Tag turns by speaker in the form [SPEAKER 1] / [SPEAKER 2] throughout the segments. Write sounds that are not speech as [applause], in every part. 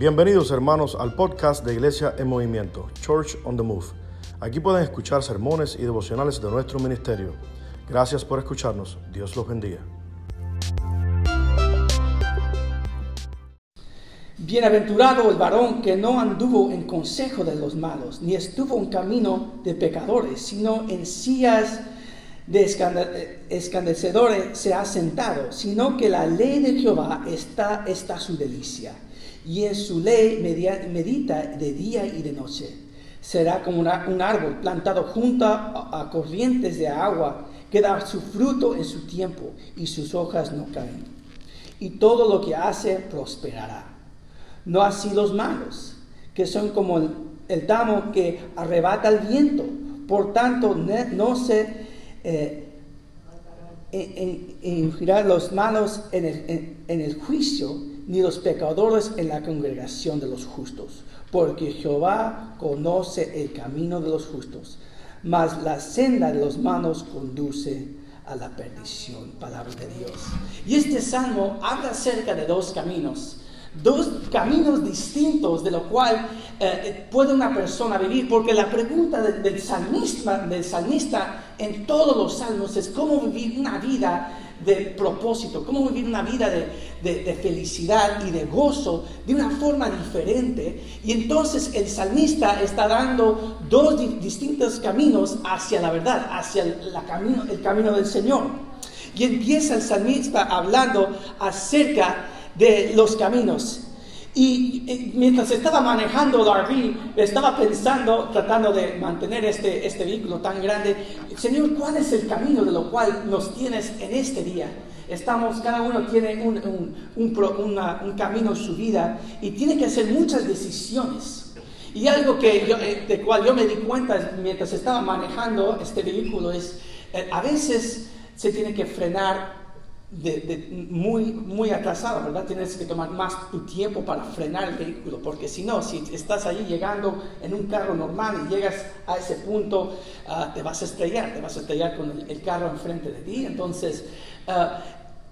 [SPEAKER 1] Bienvenidos hermanos al podcast de Iglesia en Movimiento, Church on the Move. Aquí pueden escuchar sermones y devocionales de nuestro ministerio. Gracias por escucharnos. Dios los bendiga.
[SPEAKER 2] Bienaventurado el varón que no anduvo en consejo de los malos, ni estuvo en camino de pecadores, sino en sillas de escandecedores se ha sentado, sino que la ley de Jehová está, está su delicia, y en su ley medita de día y de noche. Será como un árbol plantado junto a, corrientes de agua, que da su fruto en su tiempo, y sus hojas no caen. Y todo lo que hace prosperará. No así los malos, que son como el, el que arrebata el viento. Por tanto, no se eh, los malos en el juicio, ni los pecadores en la congregación de los justos, porque Jehová conoce el camino de los justos, mas la senda de los malos conduce a la perdición. Palabra de Dios. Y este salmo habla acerca de dos caminos dos caminos distintos de lo cual eh, puede una persona vivir, porque la pregunta del, salmista, del salmista en todos los salmos es cómo vivir una vida de propósito, cómo vivir una vida de, felicidad y de gozo de una forma diferente. Y entonces el salmista está dando dos distintos caminos hacia la verdad, hacia camino, el camino del Señor. Y empieza el salmista hablando acerca de los caminos. Y mientras estaba manejando el RV, estaba pensando, tratando de mantener este, este vehículo tan grande, Señor, ¿cuál es el camino de lo cual nos tienes en este día? Estamos, cada uno tiene un, un, un, camino en su vida y tiene que hacer muchas decisiones. Y algo que yo, eh, de cual yo me di cuenta mientras estaba manejando este vehículo es, eh, a veces se tiene que frenar de, muy, muy atrasado, ¿verdad? Tienes que tomar más tu tiempo para frenar el vehículo, porque si no, si estás allí llegando en un carro normal y llegas a ese punto, ah, te vas a estrellar, te vas a estrellar con el, carro enfrente de ti. Entonces, ah,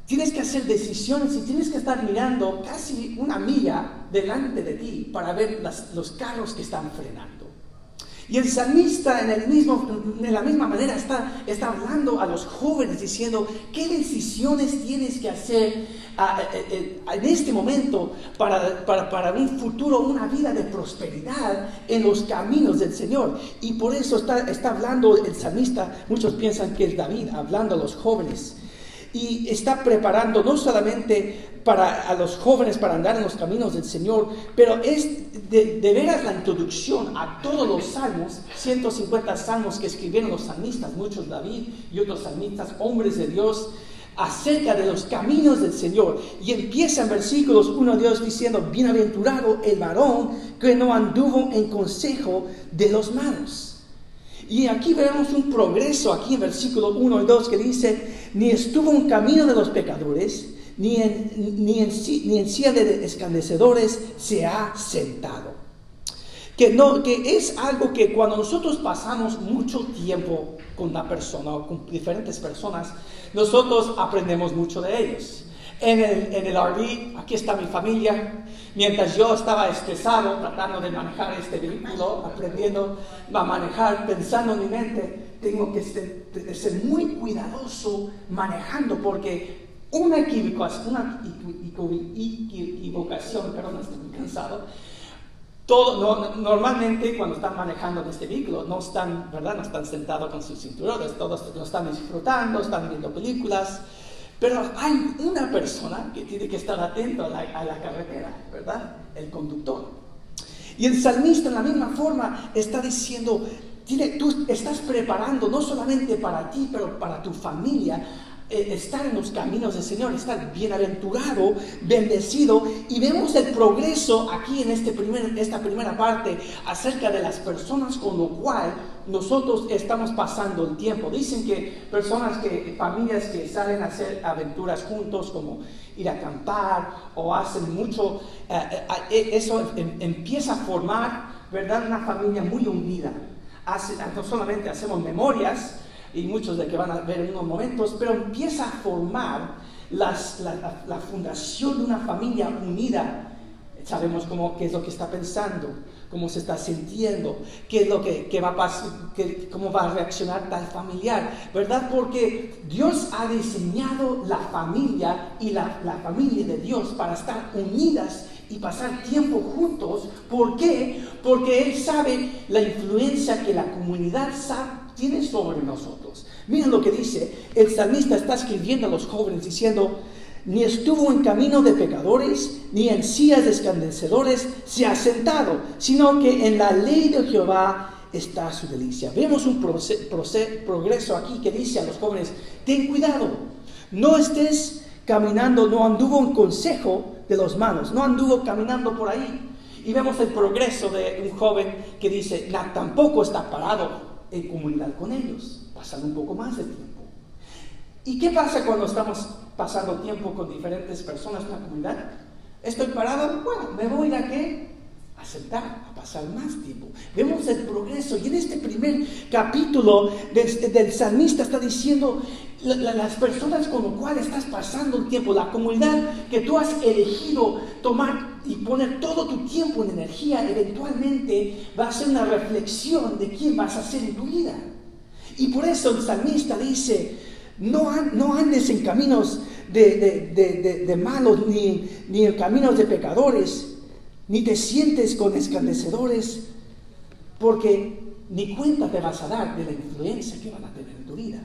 [SPEAKER 2] tienes que hacer decisiones y tienes que estar mirando casi una milla delante de ti para ver los carros que están frenando. Y el salmista en, el mismo, en la misma manera está, está hablando a los jóvenes diciendo, ¿qué decisiones tienes que hacer en este momento para, para, para, un futuro, una vida de prosperidad en los caminos del Señor? Y por eso está, está hablando el salmista, muchos piensan que es David, hablando a los jóvenes y está preparando no solamente para a los jóvenes para andar en los caminos del Señor, pero es de, veras la introducción a todos los salmos, 150 salmos que escribieron los salmistas, muchos David y otros salmistas, hombres de Dios, acerca de los caminos del Señor. Y empieza en versículos 1 Dios diciendo, bienaventurado el varón que no anduvo en consejo de los malos y aquí vemos un progreso, aquí en versículo 1 y 2, que dice, ni estuvo en camino de los pecadores, ni en, ni ni en silla de escandecedores se ha sentado. Que, no, que es algo que cuando nosotros pasamos mucho tiempo con una persona o con diferentes personas, nosotros aprendemos mucho de ellos. En el, en el RV, aquí está mi familia. Mientras yo estaba estresado tratando de manejar este vehículo, aprendiendo a manejar, pensando en mi mente, tengo que ser, muy cuidadoso manejando porque una equivocación, una equivocación, perdón, estoy muy cansado, todo, normalmente cuando están manejando en este vehículo no están, ¿verdad? No están sentados con sus cinturones, todos lo están disfrutando, están viendo películas, pero hay una persona que tiene que estar atento a la, carretera, ¿verdad? El conductor. Y el salmista en la misma forma está diciendo, tú estás preparando no solamente para ti, pero para tu familia, eh, estar en los caminos del Señor, estar bienaventurado, bendecido. Y vemos el progreso aquí en este primer, esta primera parte acerca de las personas con lo cual nosotros estamos pasando el tiempo. Dicen que personas que, familias que salen a hacer aventuras juntos, como ir a acampar o hacen mucho, eh, eh, eso em, empieza a formar, ¿verdad? Una familia muy unida. No solamente hacemos memorias, y muchos de que van a ver en unos momentos, pero empieza a formar la, fundación de una familia unida sabemos cómo, qué es lo que está pensando, cómo se está sintiendo, qué es lo que, va a pasar, cómo va a reaccionar tal familiar, ¿verdad? Porque Dios ha diseñado la familia y la, la familia de Dios para estar unidas y pasar tiempo juntos. ¿Por qué? Porque Él sabe la influencia que la comunidad tiene sobre nosotros. Miren lo que dice, el salmista está escribiendo a los jóvenes diciendo, ni estuvo en camino de pecadores, ni en sillas de escandecedores se ha sentado, sino que en la ley de Jehová está su delicia. Vemos un progreso aquí que dice a los jóvenes, ten cuidado, no estés caminando, no anduvo en consejo de los malos, no anduvo caminando por ahí. Y vemos el progreso de un joven que dice, tampoco está parado en comunidad con ellos, pasando un poco más de tiempo. ¿Y qué pasa cuando estamos pasando tiempo con diferentes personas en la comunidad? Estoy parado, bueno, me voy a qué? A sentar, a pasar más tiempo. Vemos el progreso y en este primer capítulo del, del salmista está diciendo las personas con las cuales estás pasando el tiempo, la comunidad que tú has elegido tomar y poner todo tu tiempo en energía, eventualmente va a ser una reflexión de quién vas a ser en tu vida. Y por eso el salmista dice, no, no andes en caminos de, malos, ni, ni, en caminos de pecadores, ni te sientes con escarnecedores, porque ni cuenta te vas a dar de la influencia que van a tener en tu vida.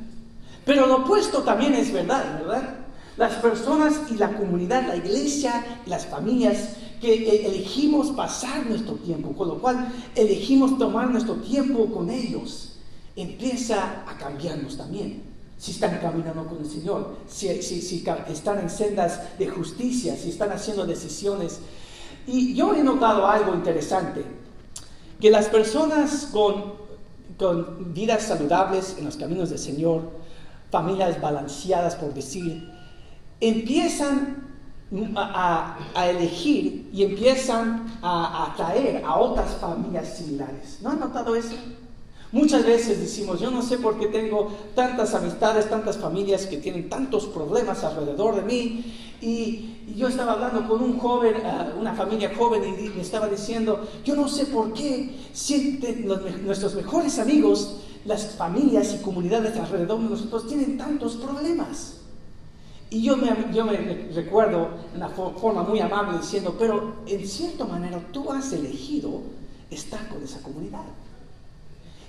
[SPEAKER 2] Pero lo opuesto también es verdad, ¿verdad? Las personas y la comunidad, la iglesia, las familias que eh, elegimos pasar nuestro tiempo, con lo cual elegimos tomar nuestro tiempo con ellos, empieza a cambiarnos también si están caminando con el Señor, si, están en sendas de justicia, si están haciendo decisiones. Y yo he notado algo interesante, que las personas con, con vidas saludables en los caminos del Señor, familias balanceadas, por decir, empiezan a, elegir y empiezan a atraer a otras familias similares. ¿No han notado eso? Muchas veces decimos, yo no sé por qué tengo tantas amistades, tantas familias que tienen tantos problemas alrededor de mí. Y, yo estaba hablando con un joven, uh, una familia joven, y me estaba diciendo, yo no sé por qué sienten nuestros mejores amigos, las familias y comunidades alrededor de nosotros tienen tantos problemas. Y yo me, yo me recuerdo de una forma muy amable diciendo, pero en cierta manera tú has elegido estar con esa comunidad.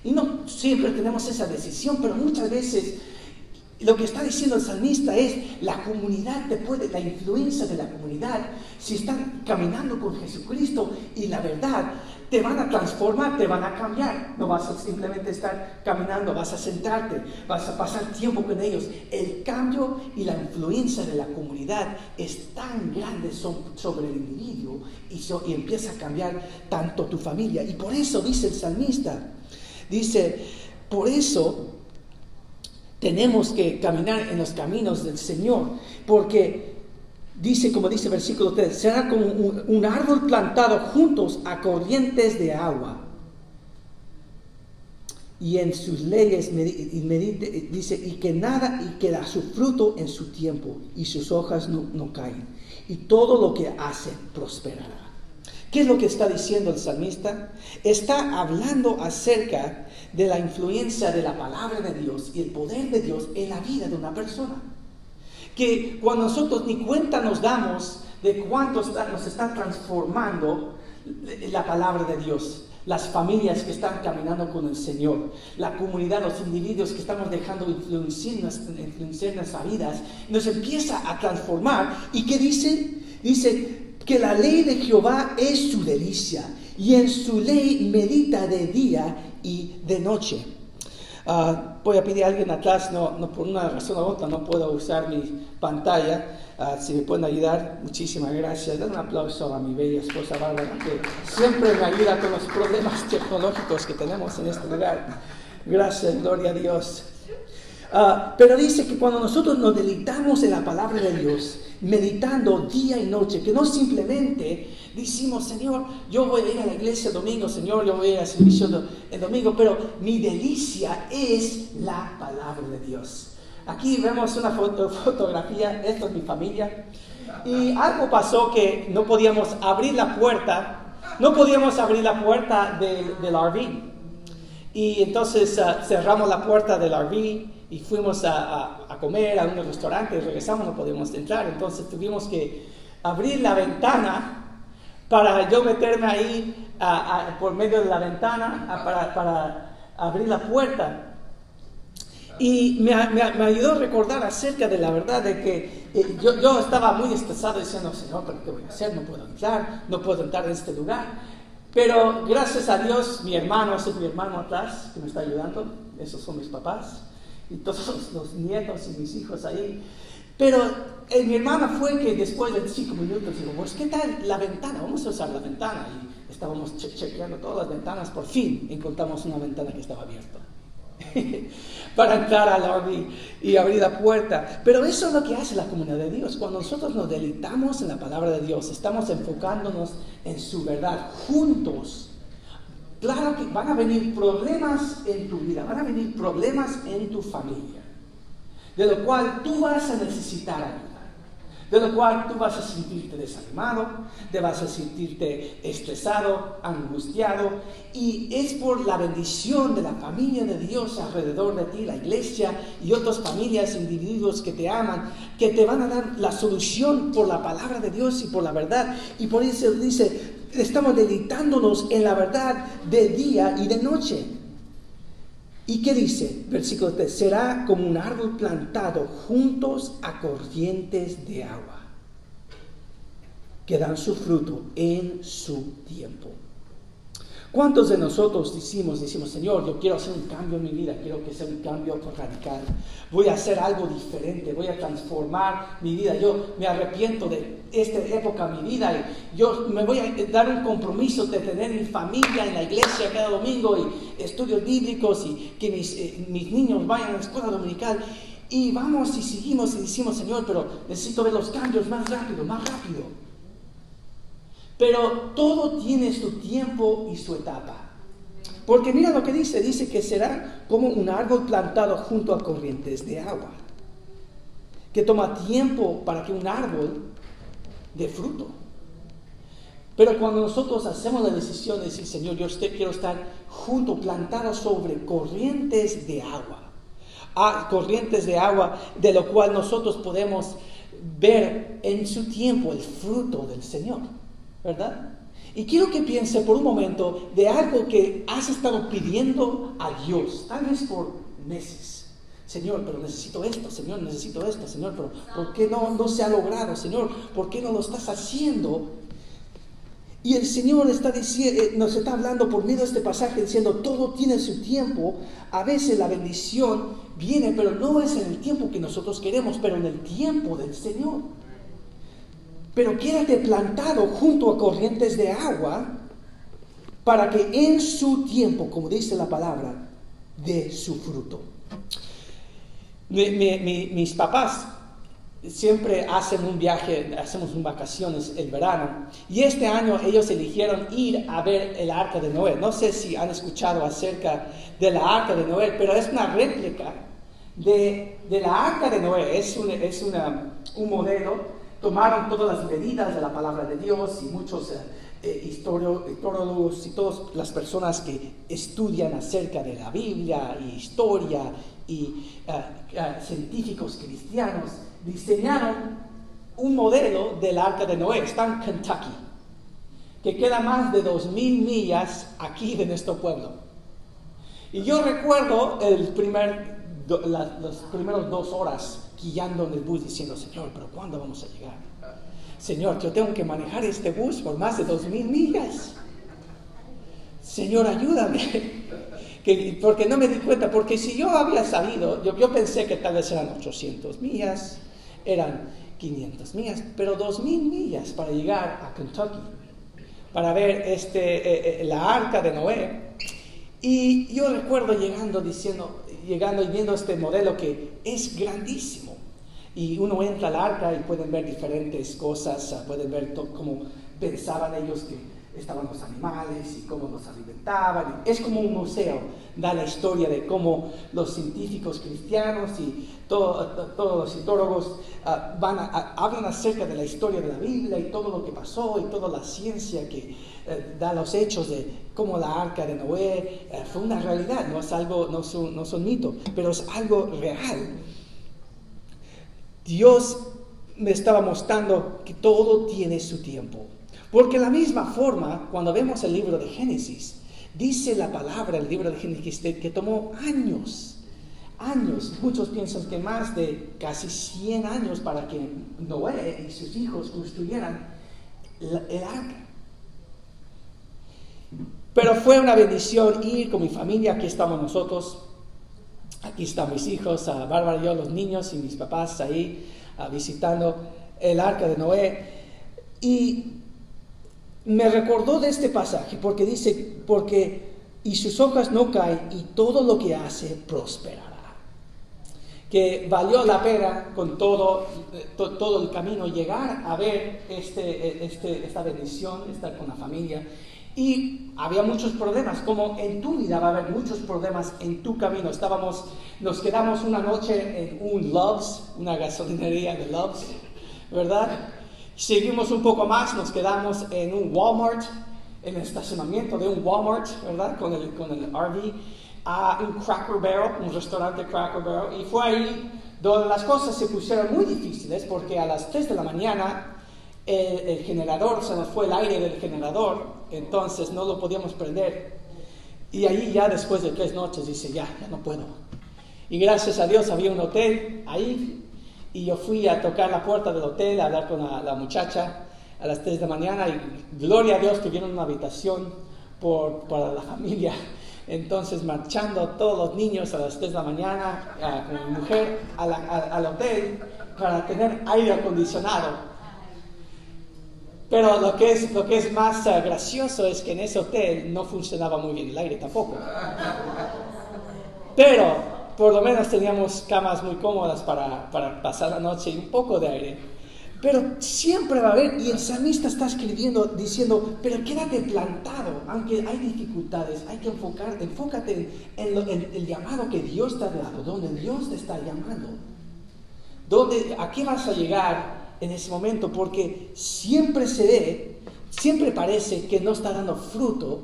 [SPEAKER 2] Y no siempre tenemos esa decisión, pero muchas veces lo que está diciendo el salmista es la comunidad te puede, la influencia de la comunidad, si están caminando con Jesucristo y la verdad, te van a transformar, te van a cambiar. No vas a simplemente estar caminando, vas a sentarte, vas a pasar tiempo con ellos. El cambio y la influencia de la comunidad es tan grande sobre el individuo y, y empieza a cambiar tanto tu familia. Y por eso dice el salmista, Dice, por eso tenemos que caminar en los caminos del Señor, porque dice, como dice el versículo 3, será como un, árbol plantado juntos a corrientes de agua. Y en sus leyes dice, y que nada, y que da su fruto en su tiempo, y sus hojas no, no caen. Y todo lo que hace prosperará. ¿Qué es lo que está diciendo el salmista? Está hablando acerca de la influencia de la palabra de Dios y el poder de Dios en la vida de una persona. Que cuando nosotros ni cuenta nos damos de cuánto nos está transformando la palabra de Dios, las familias que están caminando con el Señor, la comunidad, los individuos que estamos dejando influenciar, nuestras vidas, nos empieza a transformar. ¿Y qué dice? Dice, que la ley de Jehová es su delicia y en su ley medita de día y de noche. Ah, voy a pedir a alguien atrás, no, no, por una razón u otra no puedo usar mi pantalla. Ah, si me pueden ayudar, muchísimas gracias. Den un aplauso a mi bella esposa Bárbara, que siempre me ayuda con los problemas [laughs] tecnológicos que tenemos en este lugar. Gracias, gloria a Dios. Ah, pero dice que cuando nosotros nos deleitamos en la palabra de Dios, meditando día y noche, que no simplemente decimos, Señor, yo voy a ir a la iglesia el domingo, Señor, yo voy a ir al servicio el domingo, pero mi delicia es la palabra de Dios. Aquí vemos una foto, fotografía, esto es mi familia, y algo pasó que no podíamos abrir la puerta, no podíamos abrir la puerta del, del RV. Y entonces ah, cerramos la puerta del RV y fuimos a, a, comer a un restaurante regresamos, no podíamos entrar. Entonces tuvimos que abrir la ventana para yo meterme ahí por medio de la ventana para, para abrir la puerta. Y me, me, ayudó a recordar acerca de la verdad de que eh, yo, yo, estaba muy estresado diciendo, Señor, ¿pero qué voy a hacer? No puedo entrar, no puedo entrar en este lugar. Pero gracias a Dios, mi hermano, ese es mi hermano atrás que me está ayudando, esos son mis papás, y todos los nietos y mis hijos ahí. Pero eh, mi hermana fue que después de cinco minutos dijo, pues ¿qué tal la ventana? Vamos a usar la ventana. Y estábamos chequeando todas las ventanas, por fin encontramos una ventana que estaba abierta. [laughs] para entrar al lobby y abrir la puerta. Pero eso es lo que hace la comunidad de Dios. Cuando nosotros nos deleitamos en la palabra de Dios, estamos enfocándonos en su verdad juntos. Claro que van a venir problemas en tu vida, van a venir problemas en tu familia, de lo cual tú vas a necesitar ayuda de lo cual tú vas a sentirte desanimado, te vas a sentirte estresado, angustiado, y es por la bendición de la familia de Dios alrededor de ti, la iglesia y otras familias, individuos que te aman, que te van a dar la solución por la palabra de Dios y por la verdad. Y por eso dice, estamos dedicándonos en la verdad de día y de noche. ¿Y qué dice? Versículo 3, será como un árbol plantado juntos a corrientes de agua, que dan su fruto en su tiempo. ¿Cuántos de nosotros decimos, decimos, Señor, yo quiero hacer un cambio en mi vida, quiero que sea un cambio radical, voy a hacer algo diferente, voy a transformar mi vida, yo me arrepiento de esta época de mi vida y yo me voy a dar un compromiso de tener mi familia en la iglesia cada domingo y estudios bíblicos y que mis, eh, mis niños vayan a la escuela dominical. Y vamos y seguimos y decimos, Señor, pero necesito ver los cambios más rápido, más rápido. Pero todo tiene su tiempo y su etapa. Porque mira lo que dice, dice que será como un árbol plantado junto a corrientes de agua, que toma tiempo para que un árbol dé fruto. Pero cuando nosotros hacemos la decisión de decir, Señor, yo quiero estar junto, plantado sobre corrientes de agua, a corrientes de agua de lo cual nosotros podemos ver en su tiempo el fruto del Señor. ¿Verdad? Y quiero que piense por un momento de algo que has estado pidiendo a Dios, tal vez por meses. Señor, pero necesito esto, Señor, necesito esto, Señor, pero ¿por qué no, no se ha logrado, Señor? ¿Por qué no lo estás haciendo? Y el Señor está diciendo, eh, nos está hablando por medio de este pasaje diciendo, todo tiene su tiempo. A veces la bendición viene, pero no es en el tiempo que nosotros queremos, pero en el tiempo del Señor pero quédate plantado junto a corrientes de agua para que en su tiempo, como dice la palabra, dé su fruto. mis papás siempre hacen un viaje, hacemos un vacaciones el verano, y este año ellos eligieron ir a ver el arca de Noé. No sé si han escuchado acerca de la arca de Noé, pero es una réplica de, la arca de Noé, es, es un modelo tomaron todas las medidas de la palabra de Dios y muchos eh, eh y todas las personas que estudian acerca de la Biblia y historia y eh, eh, científicos cristianos diseñaron un modelo del arca de Noé, está en Kentucky, que queda más de dos mil millas aquí de nuestro pueblo. Y yo recuerdo el primer, las primeras dos horas guiando en el bus diciendo, Señor, pero ¿cuándo vamos a llegar? Señor, yo tengo que manejar este bus por más de dos mil millas. Señor, ayúdame. [laughs] Que, porque no me di cuenta, porque si yo había sabido, yo, yo pensé que tal vez eran 800 millas, eran 500 millas, pero dos mil millas para llegar a Kentucky, para ver este, eh, eh, la arca de Noé. Y yo recuerdo llegando diciendo, llegando y viendo este modelo que es grandísimo. Y uno entra al arca y pueden ver diferentes cosas, pueden ver cómo pensaban ellos que estaban los animales y cómo los alimentaban. Es como un museo, da la historia de cómo los científicos cristianos y todos los cientólogos ah, van hablan acerca de la historia de la Biblia y todo lo que pasó y toda la ciencia que eh, da los hechos de cómo la arca de Noé eh, fue una realidad, no es algo, no son, no son mitos, pero es algo real. Dios me estaba mostrando que todo tiene su tiempo. Porque de la misma forma, cuando vemos el libro de Génesis, dice la palabra, el libro de Génesis, que tomó años, años, muchos piensan que más de casi 100 años para que Noé y sus hijos construyeran el arca. Pero fue una bendición ir con mi familia, aquí estamos nosotros, aquí están mis hijos, a Bárbara y yo, los niños y mis papás ahí visitando el arca de Noé. Y me recordó de este pasaje porque dice, porque y sus hojas no caen y todo lo que hace prosperará. Que valió la pena con todo, todo el camino llegar a ver este, este, esta bendición, estar con la familia. Y había muchos problemas, como en tu vida va a haber muchos problemas en tu camino. Estábamos, nos quedamos una noche en un Loves, una gasolinería de Loves, ¿verdad? Seguimos un poco más, nos quedamos en un Walmart, en el estacionamiento de un Walmart, ¿verdad? Con el, con el RV, a un Cracker Barrel, un restaurante Cracker Barrel, y fue ahí donde las cosas se pusieron muy difíciles porque a las 3 de la mañana el, generador, se nos fue el aire del generador, entonces no lo podíamos prender. Y ahí ya después de tres noches dice, ya, ya no puedo. Y gracias a Dios había un hotel ahí y yo fui a tocar la puerta del hotel, a hablar con la, muchacha a las 3 de la mañana y gloria a Dios tuvieron una habitación para la familia. Entonces, marchando todos los niños a las 3 de la mañana con mi mujer al hotel para tener aire acondicionado. Pero lo que es, lo que es más uh, gracioso es que en ese hotel no funcionaba muy bien el aire tampoco. Pero por lo menos teníamos camas muy cómodas para, para, pasar la noche y un poco de aire. Pero siempre va a haber, y el salmista está escribiendo diciendo, pero quédate plantado, aunque hay dificultades, hay que enfocar, enfócate en, el llamado que Dios te ha dado, donde Dios te está llamando. Donde, ¿A qué vas a llegar en ese momento? Porque siempre se ve, siempre parece que no está dando fruto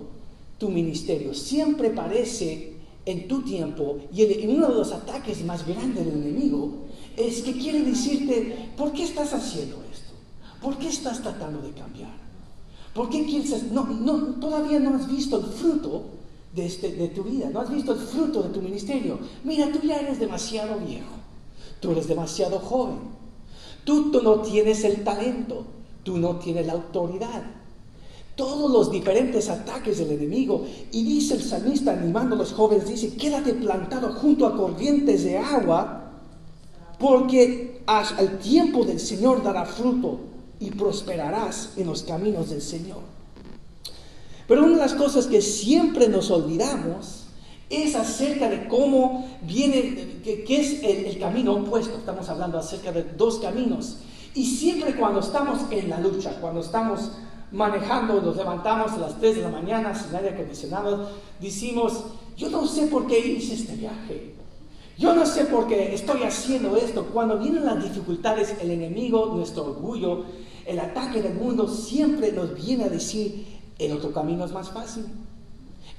[SPEAKER 2] tu ministerio, siempre parece en tu tiempo y uno de los ataques más grandes del enemigo es que quiere decirte, ¿por qué estás haciendo esto? ¿Por qué estás tratando de cambiar? ¿Por qué quieres? No, no, todavía no has visto el fruto de, este, de tu vida, no has visto el fruto de tu ministerio. Mira, tú ya eres demasiado viejo, tú eres demasiado joven, tú, no tienes el talento, tú no tienes la autoridad, todos los diferentes ataques del enemigo. Y dice el salmista animando a los jóvenes, dice, quédate plantado junto a corrientes de agua, porque al tiempo del Señor dará fruto y prosperarás en los caminos del Señor. Pero una de las cosas que siempre nos olvidamos es acerca de cómo viene, qué es el, camino opuesto. Estamos hablando acerca de dos caminos. Y siempre cuando estamos en la lucha, cuando estamos manejando, nos levantamos a las 3 de la mañana sin aire acondicionado, decimos, yo no sé por qué hice este viaje. Yo no sé por qué estoy haciendo esto. Cuando vienen las dificultades, el enemigo, nuestro orgullo, el ataque del mundo siempre nos viene a decir, el otro camino es más fácil.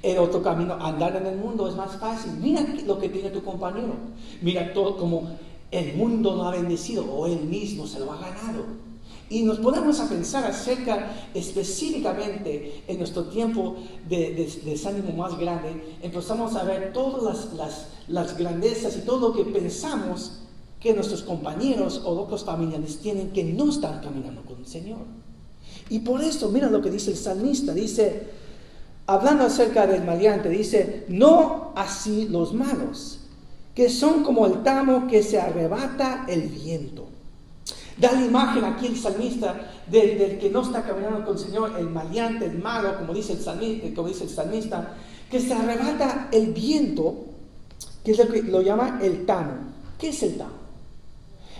[SPEAKER 2] El otro camino, andar en el mundo es más fácil. Mira lo que tiene tu compañero. Mira todo como el mundo lo ha bendecido o él mismo se lo ha ganado. Y nos ponemos a pensar acerca específicamente en nuestro tiempo de, desánimo más grande, empezamos a ver todas las, grandezas y todo lo que pensamos que nuestros compañeros o otros familiares tienen que no están caminando con el Señor. Y por eso, mira lo que dice el salmista, dice, hablando acerca del maleante, dice, no así los malos, que son como el tamo que se arrebata el viento. Da la imagen aquí el salmista del, que no está caminando con el Señor, el maleante, el malo, como dice el salmista, el que se arrebata el viento, que es lo que llama el tamo. ¿Qué es el tamo?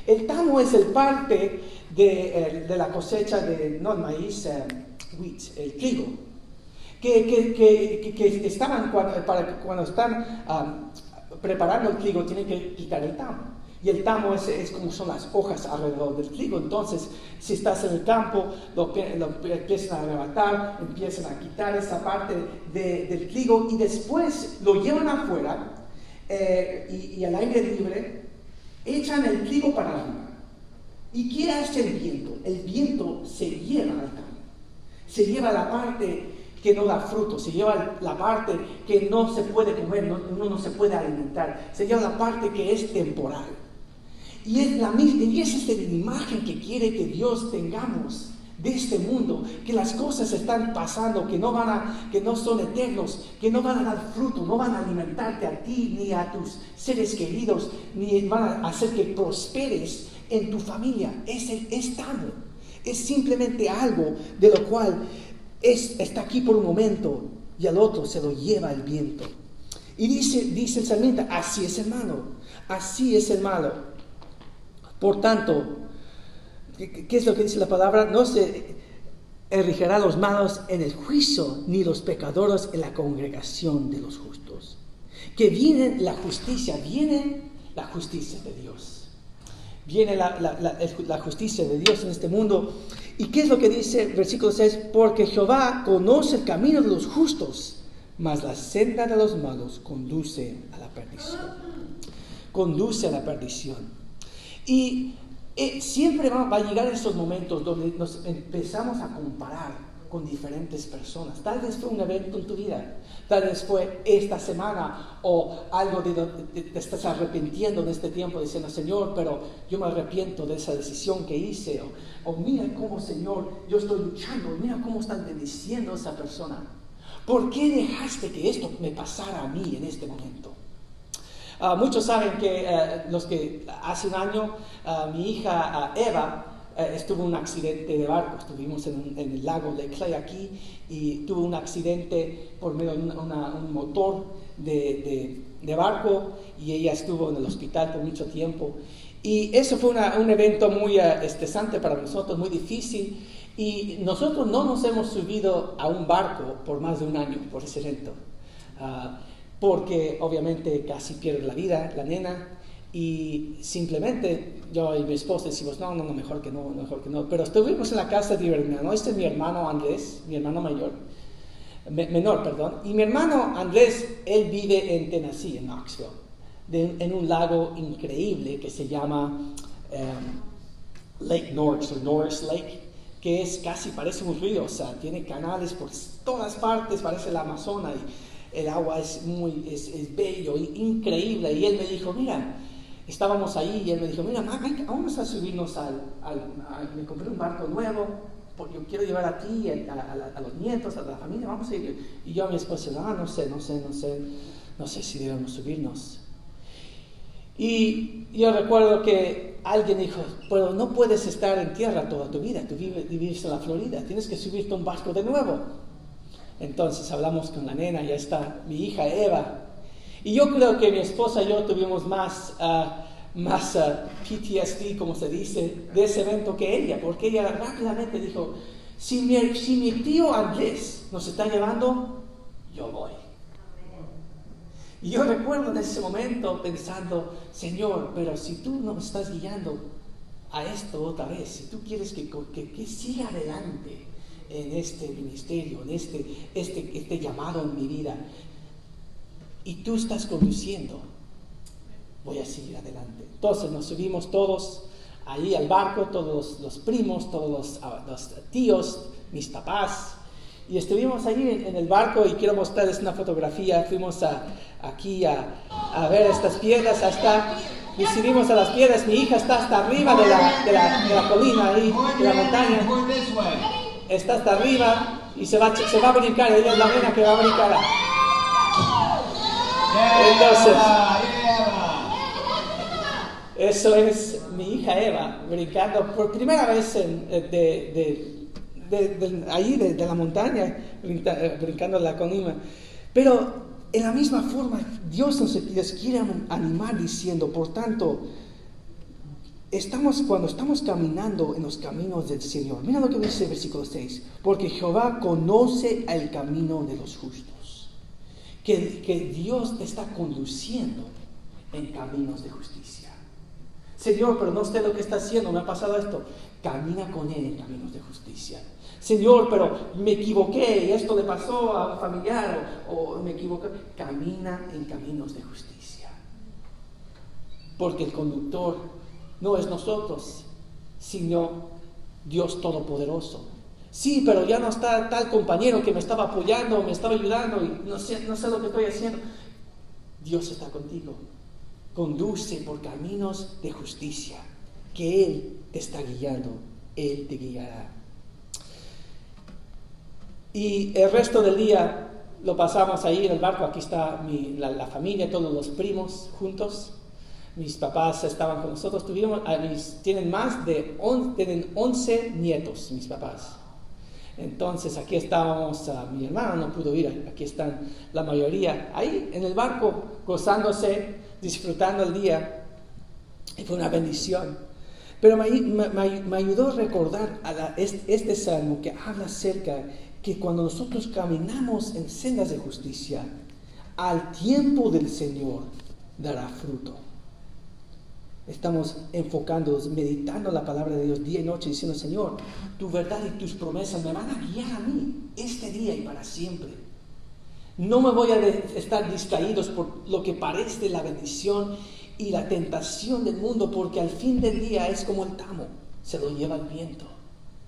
[SPEAKER 2] El tamo es el parte de, eh, la cosecha de, no el maíz, eh, el trigo, que, que, que, que estaban cuando, para, cuando están preparando el trigo, tienen que quitar el tamo. Y el tamo es, es, como son las hojas alrededor del trigo. Entonces, si estás en el campo, lo, lo empiezan a arrebatar, empiezan a quitar esa parte de, del trigo y después lo llevan afuera eh, y, y, al aire libre, echan el trigo para arriba. ¿Y qué hace el viento? El viento se lleva al campo. Se lleva la parte que no da fruto, se lleva la parte que no se puede comer, no, uno no se puede alimentar, se lleva la parte que es temporal. Y es la misma, y es la imagen que quiere que Dios tengamos de este mundo, que las cosas están pasando, que no van a, que no son eternos, que no van a dar fruto, no van a alimentarte a ti ni a tus seres queridos, ni van a hacer que prosperes en tu familia. Es el estado, es simplemente algo de lo cual es, está aquí por un momento y al otro se lo lleva el viento. Y dice, dice el salmista, así es el malo, así es el malo. Por tanto, ¿qué, es lo que dice la palabra? No se erigirá los malos en el juicio, ni los pecadores en la congregación de los justos. Que viene la justicia, viene la justicia de Dios. Viene la, justicia de Dios en este mundo. ¿Y qué es lo que dice el versículo 6? Porque Jehová conoce el camino de los justos, mas la senda de los malos conduce a la perdición. Conduce a la perdición. Y eh, siempre va, a llegar esos momentos donde nos empezamos a comparar con diferentes personas. Tal vez fue un evento en tu vida, tal vez fue esta semana o algo de donde te, estás arrepintiendo en este tiempo diciendo, Señor, pero yo me arrepiento de esa decisión que hice. O, o mira cómo, Señor, yo estoy luchando, mira cómo están bendiciendo a esa persona. ¿Por qué dejaste que esto me pasara a mí en este momento? Ah, muchos saben que eh, los que hace un año ah, mi hija ah, Eva eh, estuvo un accidente de barco. Estuvimos en, el lago de Clay aquí y tuvo un accidente por medio de un motor de, de, barco y ella estuvo en el hospital por mucho tiempo. Y eso fue un evento muy estresante para nosotros, muy difícil. Y nosotros no nos hemos subido a un barco por más de un año por ese evento porque obviamente casi pierde la vida la nena y simplemente yo y mi esposa decimos, no, no, no, mejor que no, mejor que no. Pero estuvimos en la casa de mi hermano, este es mi hermano Andrés, mi hermano mayor, menor, perdón, y mi hermano Andrés, él vive en Tennessee, en Knoxville, en un lago increíble que se llama em, Lake Norris o Norris Lake, que es casi, parece un río, o sea, tiene canales por todas partes, parece la Amazonas. Y, el agua es muy, es, es bello, increíble. Y él me dijo, mira, estábamos ahí y él me dijo, mira, vamos a subirnos al, me compré un barco nuevo, porque yo quiero llevar a ti, a, a, los nietos, a la familia, vamos a ir. Y yo a mi esposa, ah, no sé, no sé, no sé, no sé si debemos subirnos. Y yo recuerdo que alguien dijo, pero no puedes estar en tierra toda tu vida, tú vives, vives en la Florida, tienes que subirte a un barco de nuevo. Entonces hablamos con la nena, ya está mi hija Eva. Y yo creo que mi esposa y yo tuvimos más, uh, más uh, PTSD, como se dice, de ese evento que ella, porque ella rápidamente dijo, si mi, si mi tío Andrés nos está llevando, yo voy. Y yo recuerdo en ese momento pensando, Señor, pero si tú nos estás guiando a esto otra vez, si tú quieres que, que, que siga adelante, en este ministerio, en este, este, este llamado en mi vida, y tú estás conduciendo, voy a seguir adelante. Entonces nos subimos todos ahí al barco, todos los primos, todos los, tíos, mis papás, y estuvimos allí en, el barco y quiero mostrarles una fotografía. Fuimos a, aquí a, a, ver estas piedras hasta, y subimos a las piedras. Mi hija está hasta arriba de la, de la, de la colina ahí, de la montaña está hasta arriba y se va, se va a brincar, ella es la nena que va a brincar. Entonces, eso es mi hija Eva brincando por primera vez en, de, de, de, ahí, de, la montaña, eh, brincando la colina. Pero en la misma forma, Dios nos quiere animar diciendo, por tanto, estamos, cuando estamos caminando en los caminos del Señor, mira lo que dice el versículo 6, porque Jehová conoce el camino de los justos, que, que Dios está conduciendo en caminos de justicia. Señor, pero no sé lo que está haciendo, me ha pasado esto. Camina con Él en caminos de justicia. Señor, pero me equivoqué y esto le pasó a un familiar o, me equivoqué. Camina en caminos de justicia. Porque el conductor no es nosotros, sino Dios Todopoderoso. Sí, pero ya no está tal compañero que me estaba apoyando, me estaba ayudando y no sé, no sé lo que estoy haciendo. Dios está contigo conduce por caminos de justicia, que Él te está guiando, Él te guiará. Y el resto del día lo pasamos ahí en el barco, aquí está la, familia, todos los primos juntos. Mis papás estaban con nosotros, tuvimos, ah, tienen más de tienen 11 nietos, mis papás. Entonces aquí estábamos, uh, mi hermano no pudo ir, aquí están la mayoría, ahí en el barco gozándose, disfrutando el día. Y fue una bendición. Pero me, ayudó a recordar a este, salmo que habla acerca que cuando nosotros caminamos en sendas de justicia, al tiempo del Señor dará fruto. Estamos enfocándonos, meditando la palabra de Dios día y noche, diciendo, Señor, tu verdad y tus promesas me van a guiar a mí este día y para siempre. No me voy a estar distraídos por lo que parece la bendición y la tentación del mundo, porque al fin del día es como el tamo, se lo lleva el viento.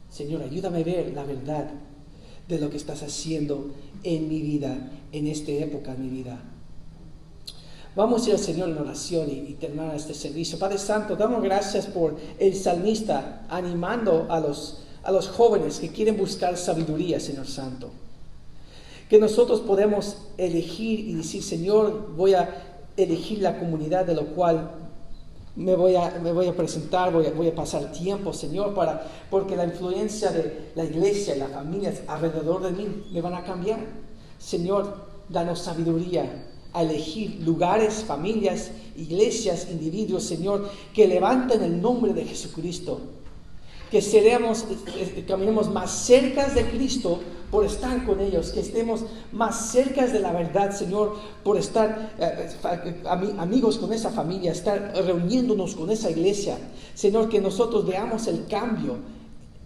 [SPEAKER 2] Señor, ayúdame a ver la verdad de lo que estás haciendo en mi vida, en esta época de mi vida. Vamos a ir al Señor en oración y, terminar este servicio. Padre Santo, damos gracias por el salmista animando a los, a los jóvenes que quieren buscar sabiduría, Señor Santo que nosotros podemos elegir y decir, Señor, voy a elegir la comunidad de lo cual me voy a, me voy a presentar, voy a, voy a pasar tiempo, Señor, para, porque la influencia de la iglesia y las familias alrededor de mí me van a cambiar. Señor, danos sabiduría a elegir lugares, familias, iglesias, individuos, Señor, que levanten el nombre de Jesucristo. Que seremos, eh, caminemos más cerca de Cristo por estar con ellos, que estemos más cerca de la verdad, Señor, por estar eh, amigos con esa familia, estar reuniéndonos con esa iglesia. Señor, que nosotros veamos el cambio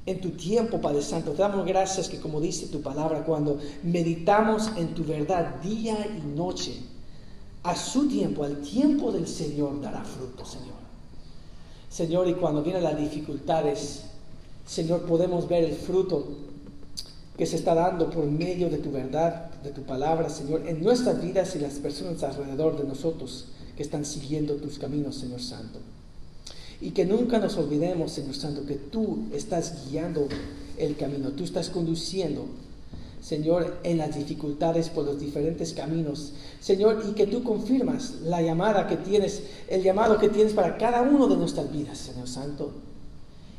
[SPEAKER 2] en tu tiempo, Padre Santo. Te damos gracias que, como dice tu palabra, cuando meditamos en tu verdad día y noche, a su tiempo, al tiempo del Señor, dará fruto, Señor. Señor, y cuando vienen las dificultades, Señor, podemos ver el fruto que se está dando por medio de tu verdad, de tu palabra, Señor, en nuestras vidas y las personas alrededor de nosotros que están siguiendo tus caminos, Señor Santo. Y que nunca nos olvidemos, Señor Santo, que tú estás guiando el camino, tú estás conduciendo, Señor, en las dificultades por los diferentes caminos. Señor, y que tú confirmas la llamada que tienes, el llamado que tienes para cada uno de nuestras vidas, Señor Santo.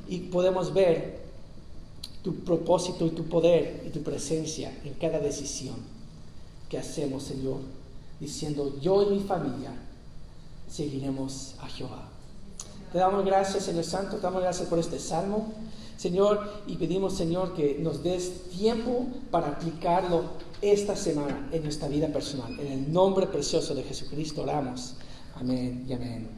[SPEAKER 2] Y podemos ver tu propósito y tu poder y tu presencia en cada decisión que hacemos, Señor, diciendo, yo y mi familia seguiremos a Jehová. Te damos gracias, Señor Santo, te damos gracias por este salmo, Señor, y pedimos, Señor, que nos des tiempo para aplicarlo esta semana en nuestra vida personal. En el nombre precioso de Jesucristo oramos. Amén y amén.